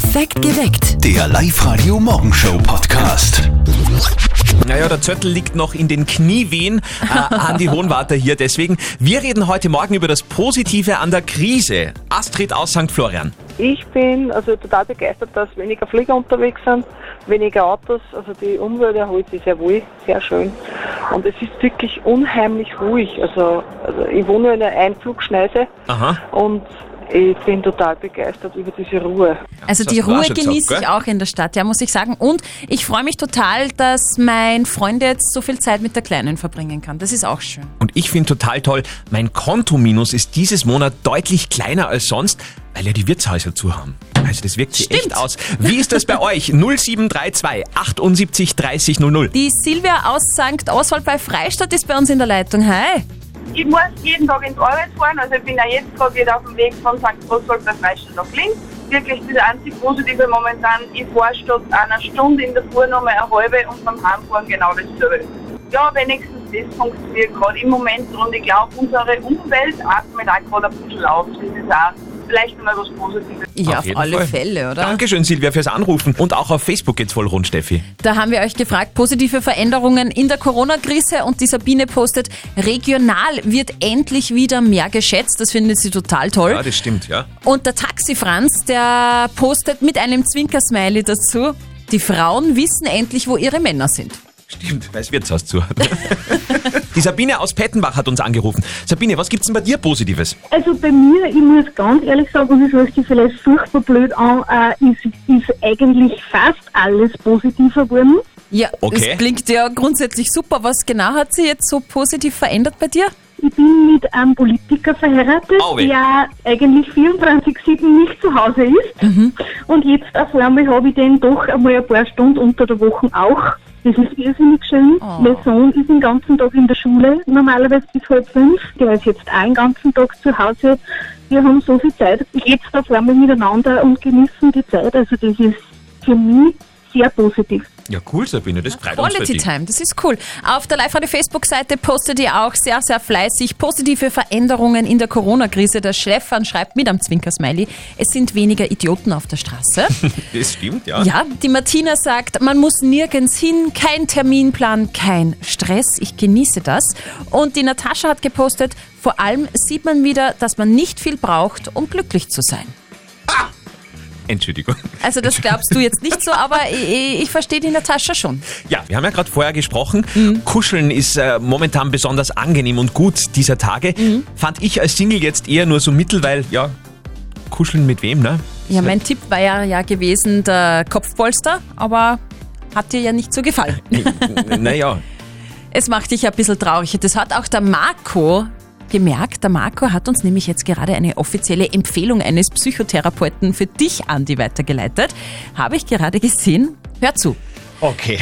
Perfekt geweckt. Der Live-Radio Morgenshow Podcast. Naja, der Zöttel liegt noch in den Kniewehen. Äh, Andi Hohenwarter hier. Deswegen, wir reden heute Morgen über das Positive an der Krise. Astrid aus St. Florian. Ich bin also total begeistert, dass weniger Flieger unterwegs sind, weniger Autos, also die Umwelt erholt sich sehr wohl, sehr schön. Und es ist wirklich unheimlich ruhig. Also, also ich wohne in einer Einflugschneise Aha. und ich bin total begeistert über diese Ruhe. Also die Ruhe genieße ich auch in der Stadt, ja, muss ich sagen. Und ich freue mich total, dass mein Freund jetzt so viel Zeit mit der Kleinen verbringen kann. Das ist auch schön. Und ich finde total toll, mein Kontominus ist dieses Monat deutlich kleiner als sonst, weil ja die Wirtshäuser zu haben. Also das wirkt sich echt aus. Wie ist das bei euch? 0732 78 30 00. Die Silvia aus St. Oswald bei Freistadt ist bei uns in der Leitung. Hi. Ich muss jeden Tag ins Arbeit fahren, also ich bin auch jetzt gerade wieder auf dem Weg von St. Oswald bei Freistadt nach Linz. Wirklich das einzig Positive momentan, ich fahre statt einer Stunde in der Früh nochmal eine halbe und beim Heimfahren genau dasselbe. Ja, wenigstens das funktioniert gerade im Moment und ich glaube, unsere Umwelt atmet auch gerade ein bisschen auf. Das ist auch vielleicht nochmal was Positives. Ja, auf, jeden alle Fall. Fälle, oder? Dankeschön, Silvia, fürs Anrufen. Und auch auf Facebook geht's voll rund, Steffi. Da haben wir euch gefragt, positive Veränderungen in der Corona-Krise und die Sabine postet, regional wird endlich wieder mehr geschätzt. Das findet sie total toll. Ja, das stimmt, ja. Und der Taxi Franz, der postet mit einem Zwinkersmiley dazu, die Frauen wissen endlich, wo ihre Männer sind. Stimmt, weil das Wirtshaus zu hat. Die Sabine aus Pettenbach hat uns angerufen. Sabine, was gibt's denn bei dir Positives? Also bei mir, ich muss ganz ehrlich sagen, und das hört sich vielleicht furchtbar blöd an, äh, ist, ist eigentlich fast alles positiver geworden. Ja, Okay. das klingt ja grundsätzlich super. Was genau hat sich jetzt so positiv verändert bei dir? Ich bin mit einem Politiker verheiratet, Au weh. der eigentlich 24-7 nicht zu Hause ist. Und jetzt auf einmal habe ich den doch einmal ein paar Stunden unter der Woche auch. Das ist irrsinnig schön. Oh. Mein Sohn ist den ganzen Tag in der Schule, normalerweise bis halb fünf. Der ist jetzt den ganzen Tag zu Hause. Wir haben so viel Zeit jetzt auf einmal miteinander und genießen die Zeit. Also das ist für mich sehr positiv. Ja, cool, Sabine, das freut uns für Quality. Time, das ist cool. Auf der Live-Radio-Facebook-Seite postet ihr auch sehr, sehr fleißig positive Veränderungen in der Corona-Krise. Der Stefan schreibt mit am Zwinkersmiley, es sind weniger Idioten auf der Straße. Das stimmt, ja. Ja, die Martina sagt, man muss nirgends hin, kein Terminplan, kein Stress. Ich genieße das. Und die Natascha hat gepostet, vor allem sieht man wieder, dass man nicht viel braucht, um glücklich zu sein. Entschuldigung. Also das glaubst du jetzt nicht so, aber ich, ich verstehe die Natascha schon. Ja, wir haben ja gerade vorher gesprochen. Mhm. Kuscheln ist äh, momentan besonders angenehm und gut dieser Tage. Mhm. Fand ich als Single jetzt eher nur so mittel, weil, ja, kuscheln mit wem, ne? Ja, mein Tipp war ja, ja gewesen, der Kopfpolster, aber hat dir ja nicht so gefallen. naja, Es macht dich ja ein bisschen traurig. Das hat auch der Marco gemerkt. Der Marco hat uns nämlich jetzt gerade eine offizielle Empfehlung eines Psychotherapeuten für dich, Andi, weitergeleitet. Habe ich gerade gesehen. Hör zu. okay.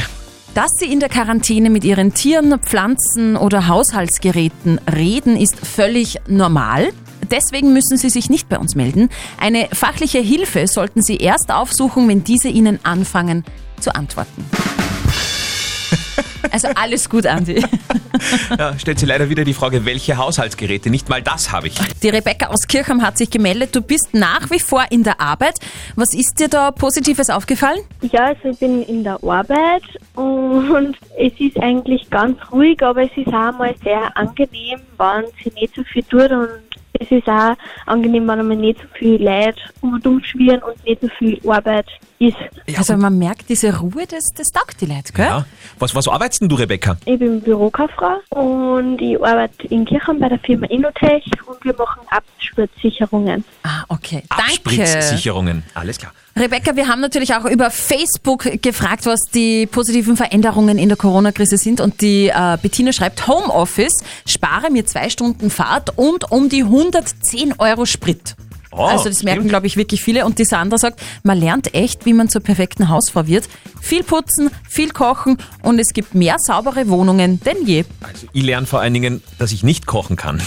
Dass Sie in der Quarantäne mit Ihren Tieren, Pflanzen oder Haushaltsgeräten reden, ist völlig normal. Deswegen müssen Sie sich nicht bei uns melden. Eine fachliche Hilfe sollten Sie erst aufsuchen, wenn diese Ihnen anfangen zu antworten. Also alles gut, Andi. Ja, stellt sich leider wieder die Frage, welche Haushaltsgeräte? Nicht mal das habe ich. Die Rebecca aus Kirchheim hat sich gemeldet. Du bist nach wie vor in der Arbeit. Was ist dir da Positives aufgefallen? Ja, also ich bin in der Arbeit und es ist eigentlich ganz ruhig, aber es ist auch mal sehr angenehm, wenn sie nicht so viel tut und es ist auch angenehm, wenn man nicht so viel Leid um und schwirren und nicht so viel Arbeit ist. also man merkt diese Ruhe, das, das taugt die Leute, gell? Ja. Was, was arbeitest denn du, Rebecca? Ich bin Bürokauffrau und ich arbeite in Kirchheim bei der Firma Innotech und wir machen Absturzsicherungen. Ah, okay. Danke. Abspritzsicherungen. Alles klar. Rebecca, wir haben natürlich auch über Facebook gefragt, was die positiven Veränderungen in der Corona-Krise sind. Und die äh, Bettina schreibt, Homeoffice, spare mir zwei Stunden Fahrt und um die 110 Euro Sprit. Oh, also das merken, glaube ich, wirklich viele. Und die Sandra sagt, man lernt echt, wie man zur perfekten Hausfrau wird. Viel putzen, viel kochen und es gibt mehr saubere Wohnungen denn je. Also ich lerne vor allen Dingen, dass ich nicht kochen kann.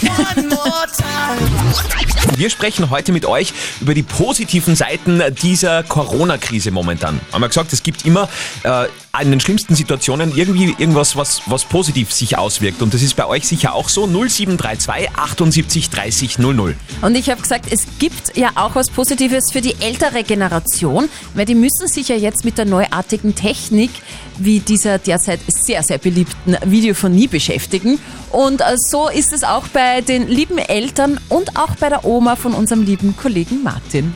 Wir sprechen heute mit euch über die positiven Seiten dieser Corona-Krise momentan. Haben wir gesagt, es gibt immer äh, in den schlimmsten Situationen irgendwie irgendwas, was, was positiv sich auswirkt. Und das ist bei euch sicher auch so. 0732 78 30 00. Und ich habe gesagt, es gibt ja auch was Positives für die ältere Generation, weil die müssen sich ja jetzt mit der neuartigen Technik wie dieser derzeit sehr, sehr beliebten Videophonie beschäftigen. Und äh, so ist es auch bei den lieben Eltern und auch bei der Oma von unserem lieben Kollegen Martin.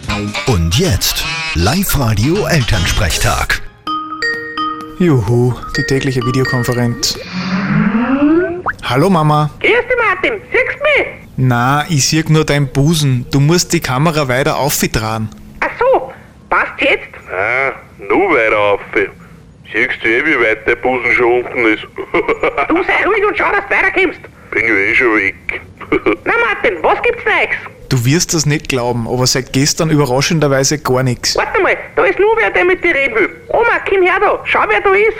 Und jetzt Live-Radio Elternsprechtag. Juhu, die tägliche Videokonferenz. Hallo Mama. Grüß dich, Martin. Siehst du mich? Na, ich sehe nur deinen Busen. Du musst die Kamera weiter aufdrehen. Ach so, passt jetzt? Ah, nur weiter auf. Siehst du eh, wie weit der Busen schon unten ist? Du sei ruhig und schau, dass du weiterkommst. Bin ja eh schon weg. Na, Martin, was gibt's Neues? Du wirst das nicht glauben, aber seit gestern überraschenderweise gar nichts. Warte mal, da ist nur wer, der mit dir reden will. Oma, komm her da. Schau, wer da ist.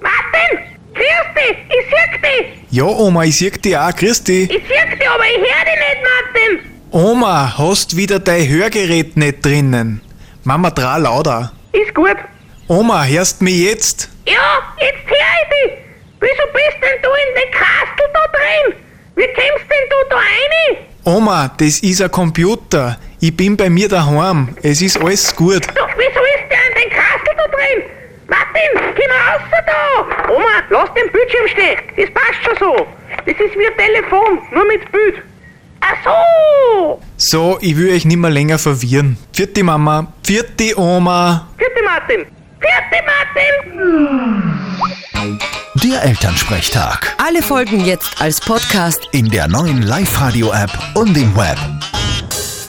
Martin, grüß dich. Ich sieh dich. Ja, Oma, ich sehe dich auch. Grüß dich. Ich sieh dich, aber ich hör dich nicht, Martin. Oma, hast wieder dein Hörgerät nicht drinnen? Mama, dreh lauter. Ist gut. Oma, hörst mich jetzt? Ja, jetzt hör ich dich. Wieso bist denn du in den Kastel da drin? Wie kommst denn du da rein? Oma, das ist ein Computer. Ich bin bei mir daheim. Es ist alles gut. Doch wieso ist der in den Kastel da drin? Martin, komm raus da! Oma, lass den Bildschirm stehen. Das passt schon so. Das ist wie ein Telefon, nur mit Bild. Ach so! So, ich will euch nicht mehr länger verwirren. Vierte Mama, vierte Oma. Vierte Martin! Vierte Martin! Der Elternsprechtag. Alle Folgen jetzt als Podcast. In der neuen Live-Radio-App und im Web.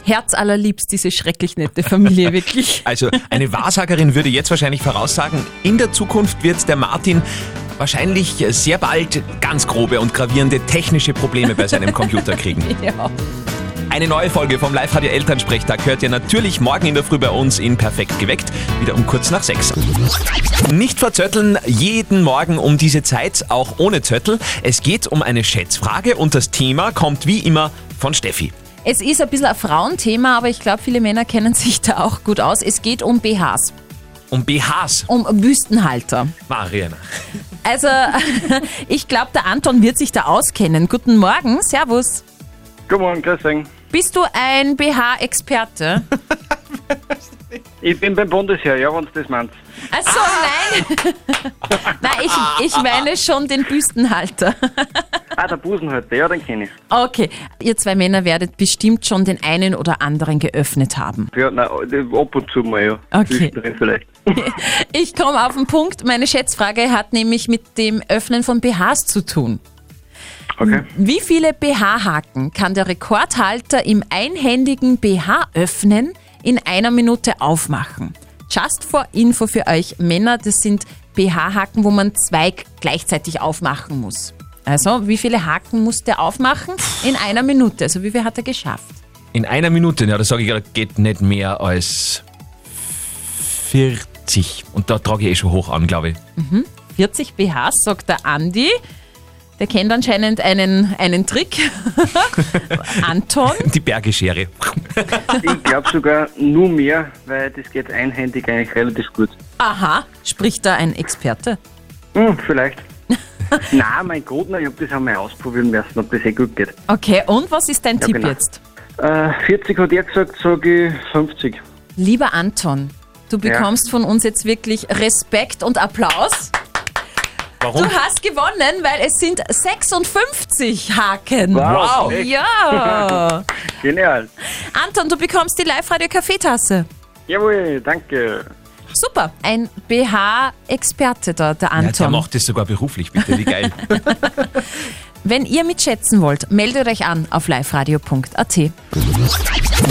Herzallerliebst diese schrecklich nette Familie, wirklich. Also eine Wahrsagerin würde jetzt wahrscheinlich voraussagen, in der Zukunft wird der Martin wahrscheinlich sehr bald ganz grobe und gravierende technische Probleme bei seinem Computer kriegen. Ja. Eine neue Folge vom Live-Radio Elternsprechtag hört ihr natürlich morgen in der Früh bei uns in Perfekt geweckt, wieder um kurz nach sechs. Nicht verzötteln, jeden Morgen um diese Zeit, auch ohne Zöttel. Es geht um eine Schätzfrage und das Thema kommt wie immer von Steffi. Es ist ein bisschen ein Frauenthema, aber ich glaube, viele Männer kennen sich da auch gut aus. Es geht um BHs, Um BHs. um Büstenhalter. Mariana. Also, ich glaube, der Anton wird sich da auskennen. Guten Morgen, Servus. Guten Morgen, dich. Bist du ein BH-Experte? Ich bin beim Bundesheer, ja, wenn du das meinst. Achso, nein. nein, ich, ich meine schon den Büstenhalter. Ah, der Busenhalter, ja, den kenne ich. Okay, ihr zwei Männer werdet bestimmt schon den einen oder anderen geöffnet haben. Ja, nein, ab und zu mal, ja. Okay. Vielleicht. Ich komme auf den Punkt. Meine Schätzfrage hat nämlich mit dem Öffnen von BHs zu tun. Okay. Wie viele BH-Haken kann der Rekordhalter im einhändigen BH-Öffnen in einer Minute aufmachen? Just for Info für euch Männer, das sind BH-Haken, wo man zwei gleichzeitig aufmachen muss. Also, wie viele Haken muss der aufmachen? In einer Minute. Also, wie viel hat er geschafft? In einer Minute, ja, da sage ich gerade, geht nicht mehr als 40. Und da trage ich eh schon hoch an, glaube ich. 40 BHs, sagt der Andi. Der kennt anscheinend einen, einen Trick. Anton. Die Bergeschere. Ich glaube sogar nur mehr, weil das geht einhändig eigentlich relativ gut. Aha, spricht da ein Experte. Hm, vielleicht. Nein, mein Gott, nein, ich habe das einmal ausprobieren müssen, ob das eh gut geht. Okay, und was ist dein Ja, Tipp genau. jetzt? Äh, 40 hat er gesagt, sage ich 50. Lieber Anton, du bekommst von uns jetzt wirklich Respekt und Applaus. Warum? Du hast gewonnen, weil es sind 56 Haken. Wow. echt? Ja. Genial. Anton, du bekommst die Live-Radio-Kaffeetasse. Jawohl, danke. Super, ein BH-Experte da, der Ja, der Anton. macht das sogar beruflich, bitte, wie geil. Wenn ihr mitschätzen wollt, meldet euch an auf liveradio.at.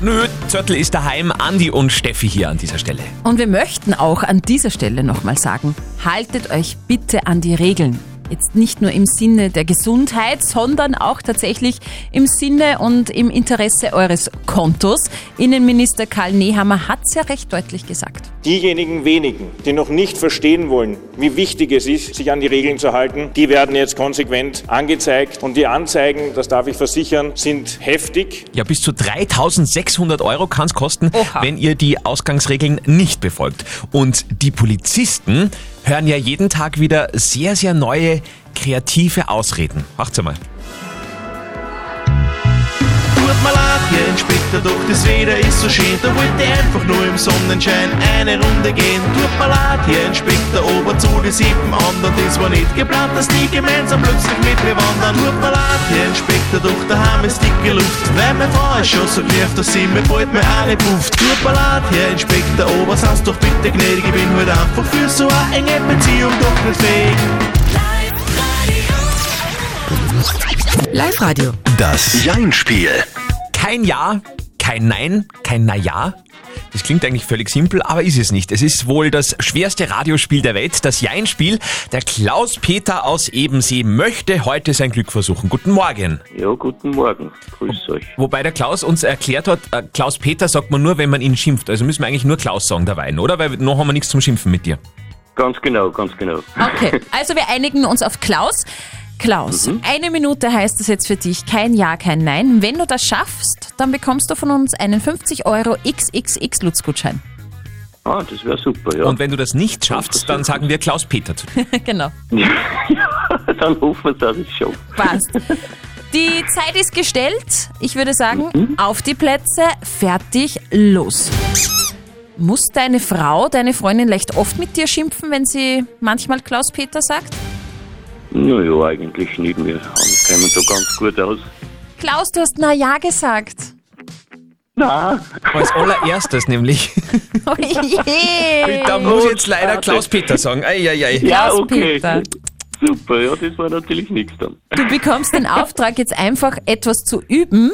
Nö, Zörtl ist daheim, Andi und Steffi hier an dieser Stelle. Und wir möchten auch an dieser Stelle nochmal sagen, haltet euch bitte an die Regeln. Jetzt nicht nur im Sinne der Gesundheit, sondern auch tatsächlich im Sinne und im Interesse eures Kontos. Innenminister Karl Nehammer hat es ja recht deutlich gesagt. Diejenigen wenigen, die noch nicht verstehen wollen, wie wichtig es ist, sich an die Regeln zu halten, die werden jetzt konsequent angezeigt. Und die Anzeigen, das darf ich versichern, sind heftig. Ja, bis zu 3600 Euro kann es kosten, Oha. wenn ihr die Ausgangsregeln nicht befolgt. Und die Polizisten hören ja jeden Tag wieder sehr, sehr neue kreative Ausreden. Macht's einmal. Tut mir leid, hier Inspektor, doch das Wetter ist so schön. Da wollte ich einfach nur im Sonnenschein eine Runde gehen. Tut mir leid, hier Inspektor, aber zu die sieben anderen. Das war nicht geplant, dass die gemeinsam plötzlich mit mir wandern. Tut mir leid, hier Inspektor, doch daheim ist dicke Luft. Weil meine Frau ist schon so genervt, dass sie mir bald mir eine pufft. Tut mir leid, Herr Inspektor, aber seid doch bitte gnädig. Ich bin halt einfach für so eine enge Beziehung doch nicht fähig. Live-Radio. Das Jein-Spiel. Kein Ja, kein Nein, kein Naja. Das klingt eigentlich völlig simpel, aber ist es nicht. Es ist wohl das schwerste Radiospiel der Welt, das Jein-Spiel. Der Klaus-Peter aus Ebensee möchte heute sein Glück versuchen. Guten Morgen. Ja, guten Morgen. Grüß euch. Wobei der Klaus uns erklärt hat, äh, Klaus-Peter sagt man nur, wenn man ihn schimpft. Also müssen wir eigentlich nur Klaus sagen dabei, oder? Weil noch haben wir nichts zum Schimpfen mit dir. Ganz genau, ganz genau. Okay, also wir einigen uns auf Klaus. Klaus, Mhm. eine Minute heißt das jetzt für dich. Kein Ja, kein Nein. Wenn du das schaffst, dann bekommst du von uns einen 50 Euro XXX-Lutz-Gutschein. Ah, das wäre super, ja. Und wenn du das nicht schaffst, dann sagen wir Klaus-Peter zu dir. genau. Dann hoffen wir, dass ich schaffe. Passt. Die Zeit ist gestellt. Ich würde sagen, Mhm. auf die Plätze, fertig, los. Muss deine Frau, deine Freundin leicht oft mit dir schimpfen, wenn sie manchmal Klaus-Peter sagt? Naja, eigentlich nicht. Wir kommen da ganz gut aus. Klaus, du hast na ja gesagt. Na. Als allererstes nämlich. Oh je. Da muss ich jetzt leider Klaus-Peter sagen. Eieiei. Ja, okay. Klaus-Peter. Super, ja, das war natürlich nichts dann. Du bekommst den Auftrag, jetzt einfach etwas zu üben.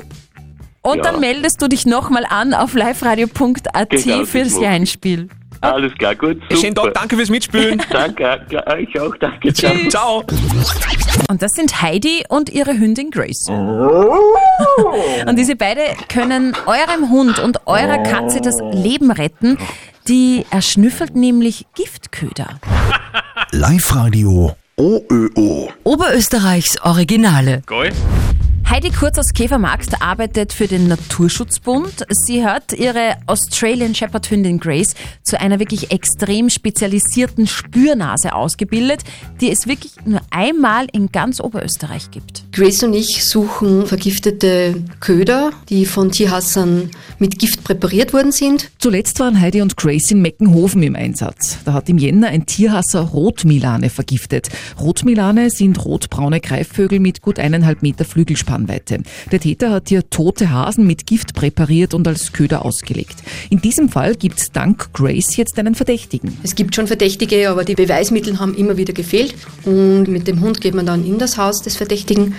Und Ja. dann meldest du dich nochmal an auf liveradio.at Genau, das fürs mach ich. Einspiel. Alles klar, gut. Super. Schönen Tag, danke fürs Mitspielen. danke, euch auch, danke. Tschüss. Ciao. Und das sind Heidi und ihre Hündin Grace. Und diese beide können eurem Hund und eurer Katze das Leben retten. Die erschnüffelt nämlich Giftköder. Live-Radio OÖO. Oberösterreichs Originale. Geil. Heidi Kurz aus Käfermarkt arbeitet für den Naturschutzbund. Sie hat ihre Australian Shepherd Hündin Grace zu einer wirklich extrem spezialisierten Spürnase ausgebildet, die es wirklich nur einmal in ganz Oberösterreich gibt. Grace und ich suchen vergiftete Köder, die von Tierhassern mit Gift präpariert worden sind. Zuletzt waren Heidi und Grace in Meckenhofen im Einsatz. Da hat im Jänner ein Tierhasser Rotmilane vergiftet. Rotmilane sind rotbraune Greifvögel mit gut eineinhalb Meter Flügelspannweite. Der Täter hat hier tote Hasen mit Gift präpariert und als Köder ausgelegt. In diesem Fall gibt's dank Grace jetzt einen Verdächtigen. Es gibt schon Verdächtige, aber die Beweismittel haben immer wieder gefehlt. Und mit dem Hund geht man dann in das Haus des Verdächtigen.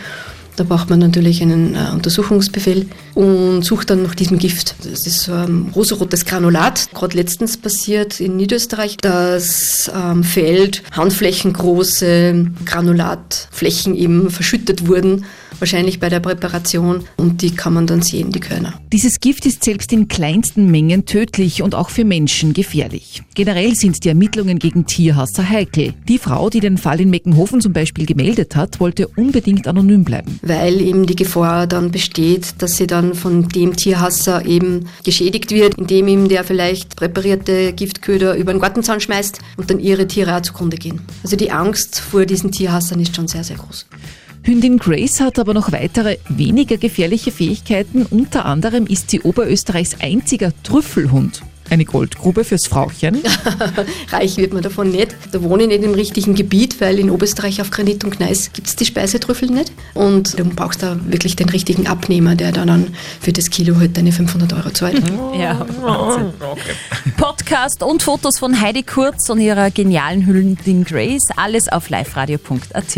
Da braucht man natürlich einen äh, Untersuchungsbefehl und sucht dann nach diesem Gift. Das ist ein rosarotes Granulat. Gerade letztens passiert in Niederösterreich, dass am Feld handflächengroße Granulatflächen eben verschüttet wurden, wahrscheinlich bei der Präparation. Und die kann man dann sehen, die Körner. Dieses Gift ist selbst in kleinsten Mengen tödlich und auch für Menschen gefährlich. Generell sind die Ermittlungen gegen Tierhasser heikel. Die Frau, die den Fall in Meckenhofen zum Beispiel gemeldet hat, wollte unbedingt anonym bleiben. weil eben die Gefahr dann besteht, dass sie dann von dem Tierhasser eben geschädigt wird, indem ihm der vielleicht präparierte Giftköder über den Gartenzaun schmeißt und dann ihre Tiere auch zugrunde gehen. Also die Angst vor diesen Tierhassern ist schon sehr, sehr groß. Hündin Grace hat aber noch weitere weniger gefährliche Fähigkeiten. Unter anderem ist sie Oberösterreichs einziger Trüffelhund. Eine Goldgrube fürs Frauchen. Reich wird man davon nicht. Da wohne ich nicht im richtigen Gebiet, weil in Oberösterreich auf Granit und Gneis gibt es die Speisetrüffel nicht. Und du brauchst da wirklich den richtigen Abnehmer, der dann, dann für das Kilo halt deine 500 Euro zahlt. Ja, Wahnsinn. Podcast und Fotos von Heidi Kurz und ihrer genialen Hündin Grace, alles auf liveradio.at.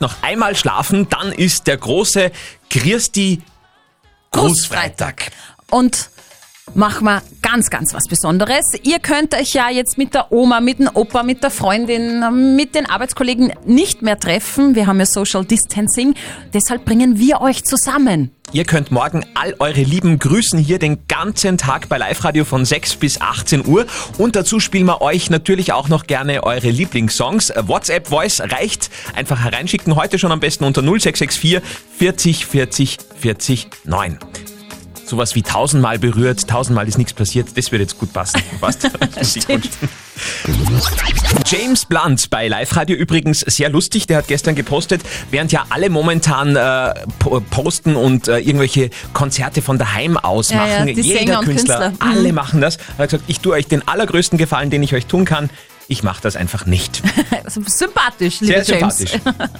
Noch einmal schlafen, dann ist der große Christi Großfreitag. Und machen wir ganz, ganz was Besonderes. Ihr könnt euch ja jetzt mit der Oma, mit dem Opa, mit der Freundin, mit den Arbeitskollegen nicht mehr treffen. Wir haben ja Social Distancing. Deshalb bringen wir euch zusammen. Ihr könnt morgen all eure Lieben grüßen hier den ganzen Tag bei Live Radio von 6 bis 18 Uhr. Und dazu spielen wir euch natürlich auch noch gerne eure Lieblingssongs. WhatsApp Voice reicht. Einfach hereinschicken. Heute schon am besten unter 0664 40 40 40 9. sowas wie tausendmal berührt, tausendmal ist nichts passiert, das würde jetzt gut passen. Passt. James Blunt bei Live Radio übrigens sehr lustig. Der hat gestern gepostet, während ja alle momentan äh, po- posten und äh, irgendwelche Konzerte von daheim aus Ja, ja, machen. die Jeder Künstler, Künstler. Mhm. alle machen das. Er hat gesagt, ich tue euch den allergrößten Gefallen, den ich euch tun kann. Ich mache das einfach nicht. Sympathisch, lieber Sehr James. sympathisch.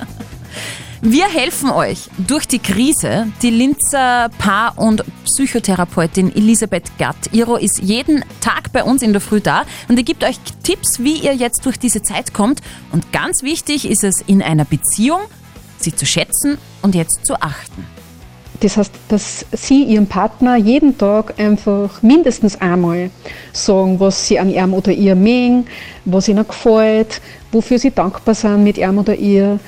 Wir helfen euch durch die Krise. Die Linzer Paar- und Psychotherapeutin Elisabeth Gatt-Iro ist jeden Tag bei uns in der Früh da und die gibt euch Tipps, wie ihr jetzt durch diese Zeit kommt. Und ganz wichtig ist es in einer Beziehung, sie zu schätzen und jetzt zu achten. Das heißt, dass Sie Ihrem Partner jeden Tag einfach mindestens einmal sagen, was Sie an ihm oder ihr mögen, was Ihnen gefällt, wofür Sie dankbar sind mit ihm oder ihr,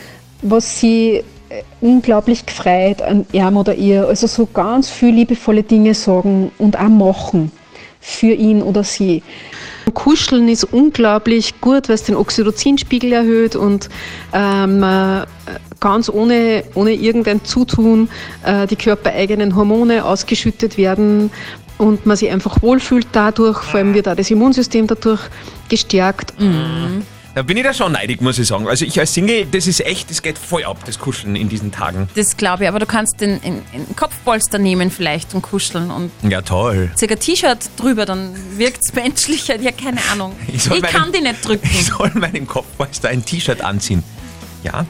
was Sie äh, unglaublich gefreut an ihm oder ihr. Also so ganz viele liebevolle Dinge sagen und auch machen für ihn oder sie. Kuscheln ist unglaublich gut, weil es den Oxytocinspiegel erhöht und ähm, äh, ganz ohne, ohne irgendein Zutun äh, die körpereigenen Hormone ausgeschüttet werden und man sich einfach wohlfühlt dadurch, vor allem wird auch das Immunsystem dadurch gestärkt. Da bin ich da schon neidig, muss ich sagen. Also ich als Single, das ist echt, das geht voll ab, das Kuscheln in diesen Tagen. Das glaube ich, aber du kannst den, den, den Kopfpolster nehmen vielleicht und kuscheln und Ja, toll. zieh ein T-Shirt drüber, dann wirkt es menschlicher. Ja, keine Ahnung. Ich soll meinen- kann die nicht drücken. Ich soll meinem Kopfmeister ein T-Shirt anziehen. Ja,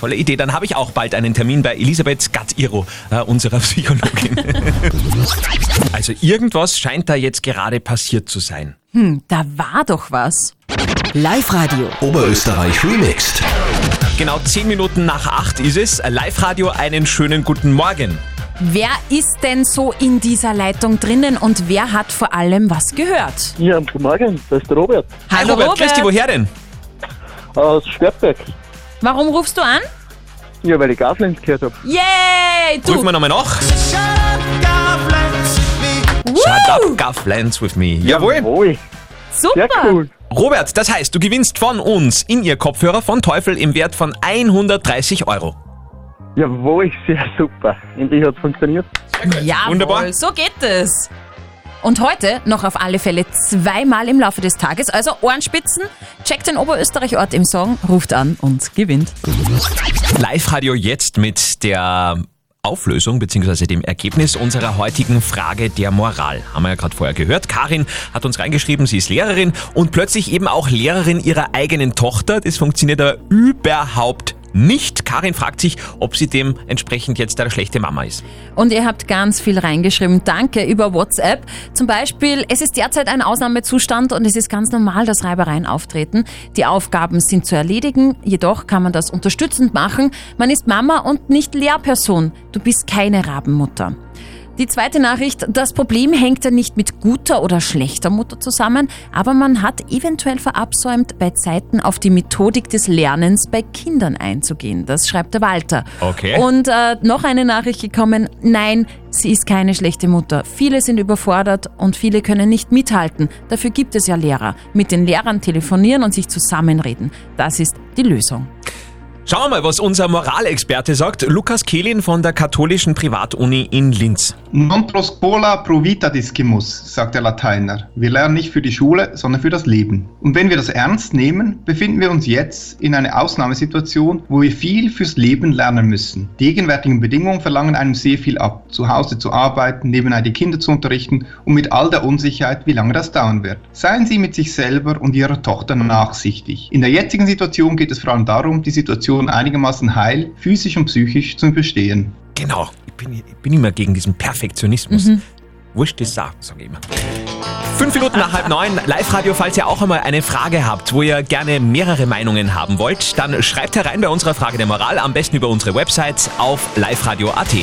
tolle Idee. Dann habe ich auch bald einen Termin bei Elisabeth Gatt-Iro, äh, unserer Psychologin. also irgendwas scheint da jetzt gerade passiert zu sein. Hm, da war doch was. Live-Radio. Oberösterreich remixed. Genau 10 Minuten nach 8 ist es. Live-Radio, einen schönen guten Morgen. Wer ist denn so in dieser Leitung drinnen und wer hat vor allem was gehört? Ja, guten Morgen, das ist der Robert. Hi Robert, grüß dich, woher denn? Aus Schwertberg. Warum rufst du an? Ja, weil ich Gaslens gehört habe. Yay! Du! Rufen wir nochmal nach. Shut up, Gafflands with me. Jawohl. Super! cool. Robert, das heißt, du gewinnst von uns in ihr Kopfhörer von Teufel im Wert von 130 Euro. Jawohl, sehr super. Endlich hat es funktioniert. Jawohl, Wunderbar. so geht es. Und heute noch auf alle Fälle zweimal im Laufe des Tages. Also Ohrenspitzen, checkt den Oberösterreich-Ort im Song, ruft an und gewinnt. Live-Radio jetzt mit der Auflösung bzw. dem Ergebnis unserer heutigen Frage der Moral. Haben wir ja gerade vorher gehört. Karin hat uns reingeschrieben, sie ist Lehrerin und plötzlich eben auch Lehrerin ihrer eigenen Tochter. Das funktioniert aber überhaupt nicht. Karin fragt sich, ob sie dementsprechend jetzt eine schlechte Mama ist. Und ihr habt ganz viel reingeschrieben. Danke über WhatsApp. Zum Beispiel, es ist derzeit ein Ausnahmezustand und es ist ganz normal, dass Reibereien auftreten. Die Aufgaben sind zu erledigen, jedoch kann man das unterstützend machen. Man ist Mama und nicht Lehrperson. Du bist keine Rabenmutter. Die zweite Nachricht, das Problem hängt ja nicht mit guter oder schlechter Mutter zusammen, aber man hat eventuell verabsäumt, bei Zeiten auf die Methodik des Lernens bei Kindern einzugehen. Das schreibt der Walter. Okay. Und äh, noch eine Nachricht gekommen, nein, sie ist keine schlechte Mutter. Viele sind überfordert und viele können nicht mithalten. Dafür gibt es ja Lehrer. Mit den Lehrern telefonieren und sich zusammenreden. Das ist die Lösung. Schauen wir mal, was unser Moralexperte sagt. Lukas Kehlin von der katholischen Privatuni in Linz. Non pro scola pro vita discimus, sagt der Lateiner. Wir lernen nicht für die Schule, sondern für das Leben. Und wenn wir das ernst nehmen, befinden wir uns jetzt in einer Ausnahmesituation, wo wir viel fürs Leben lernen müssen. Die gegenwärtigen Bedingungen verlangen einem sehr viel ab. Zu Hause zu arbeiten, nebenbei die Kinder zu unterrichten und mit all der Unsicherheit, wie lange das dauern wird. Seien Sie mit sich selber und Ihrer Tochter nachsichtig. In der jetzigen Situation geht es vor allem darum, die Situation einigermaßen heil, physisch und psychisch zu überstehen. Genau, ich bin, ich bin immer gegen diesen Perfektionismus. Mhm. Wurscht ist Sache, sage ich immer. Fünf Minuten nach halb neun, Live-Radio, falls ihr auch einmal eine Frage habt, wo ihr gerne mehrere Meinungen haben wollt, dann schreibt herein bei unserer Frage der Moral, am besten über unsere Website auf liveradio.at.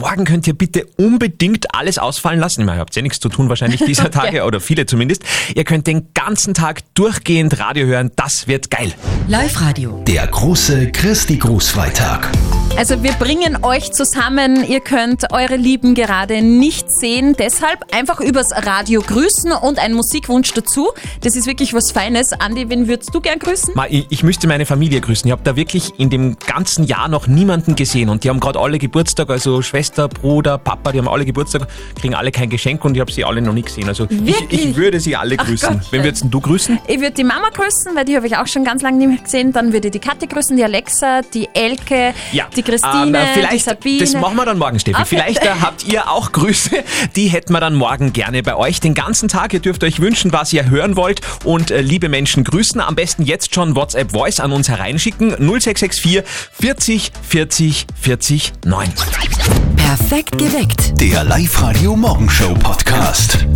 Morgen könnt ihr bitte unbedingt alles ausfallen lassen. Ich meine, ihr habt ja nichts zu tun wahrscheinlich dieser Tage oder viele zumindest. Ihr könnt den ganzen Tag durchgehend Radio hören, das wird geil. Live-Radio. Der große Christi Grußfreitag. Also wir bringen euch zusammen. Ihr könnt eure Lieben gerade nicht sehen. Deshalb einfach übers Radio grüßen und ein Musikwunsch dazu. Das ist wirklich was Feines. Andi, wen würdest du gern grüßen? Ma, ich, ich müsste meine Familie grüßen. Ich habe da wirklich in dem ganzen Jahr noch niemanden gesehen und die haben gerade alle Geburtstag, also Schwester, Bruder, Papa, die haben alle Geburtstag, kriegen alle kein Geschenk und ich habe sie alle noch nicht gesehen. Also ich, Wirklich? ich würde sie alle grüßen. Gott. Wen würdest du grüßen? Ich würde die Mama grüßen, weil die habe ich auch schon ganz lange nicht mehr gesehen. Dann würde ich die Kathi grüßen, die Alexa, die Elke, Ja. die Christine, Ähm, vielleicht, die Sabine. Das machen wir dann morgen, Steffi. Okay. Vielleicht äh, habt ihr auch Grüße. Die hätten wir dann morgen gerne bei euch. Den ganzen Tag. Ihr dürft euch wünschen, was ihr hören wollt. Und äh, liebe Menschen grüßen. Am besten jetzt schon WhatsApp Voice an uns hereinschicken. 0664 40 40 40 9. Perfekt geweckt. Der Live-Radio Morgenshow Podcast.